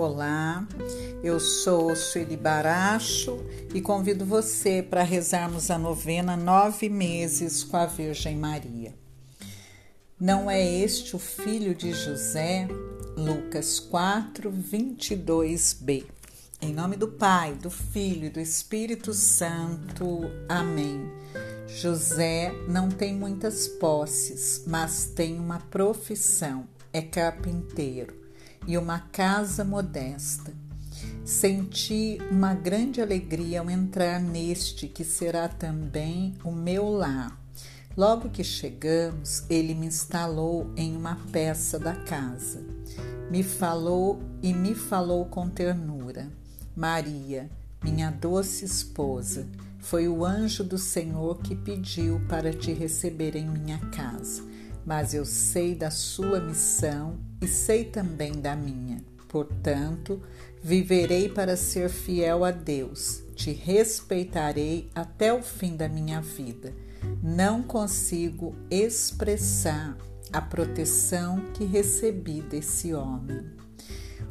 Olá, eu sou Sueli Baracho e convido você para rezarmos a novena Nove Meses com a Virgem Maria. Não é este o filho de José? Lucas 4, 22b. Em nome do Pai, do Filho e do Espírito Santo. Amém. José não tem muitas posses, mas tem uma profissão: é carpinteiro e uma casa modesta. Senti uma grande alegria ao entrar neste que será também o meu lar. Logo que chegamos, ele me instalou em uma peça da casa. Me falou e me falou com ternura. Maria, minha doce esposa, foi o anjo do Senhor que pediu para te receber em minha casa mas eu sei da sua missão e sei também da minha. Portanto, viverei para ser fiel a Deus, te respeitarei até o fim da minha vida. Não consigo expressar a proteção que recebi desse homem.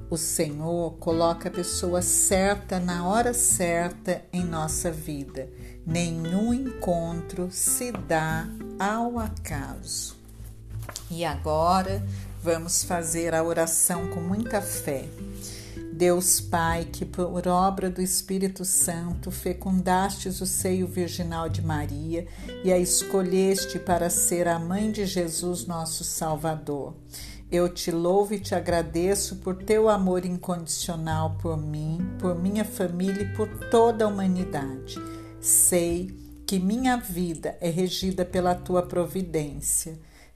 O Senhor coloca a pessoa certa na hora certa em nossa vida. Nenhum encontro se dá ao acaso. E agora vamos fazer a oração com muita fé. Deus Pai, que por obra do Espírito Santo fecundastes o seio virginal de Maria e a escolheste para ser a mãe de Jesus, nosso Salvador. Eu te louvo e te agradeço por teu amor incondicional por mim, por minha família e por toda a humanidade. Sei que minha vida é regida pela tua providência.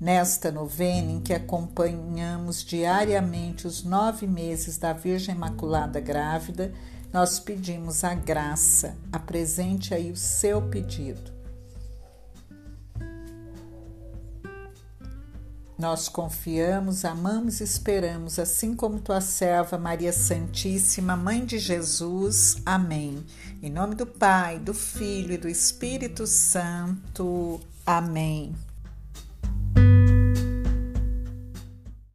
Nesta novena em que acompanhamos diariamente os nove meses da Virgem Imaculada Grávida, nós pedimos a graça. Apresente aí o seu pedido. Nós confiamos, amamos e esperamos, assim como tua serva Maria Santíssima, Mãe de Jesus. Amém. Em nome do Pai, do Filho e do Espírito Santo. Amém.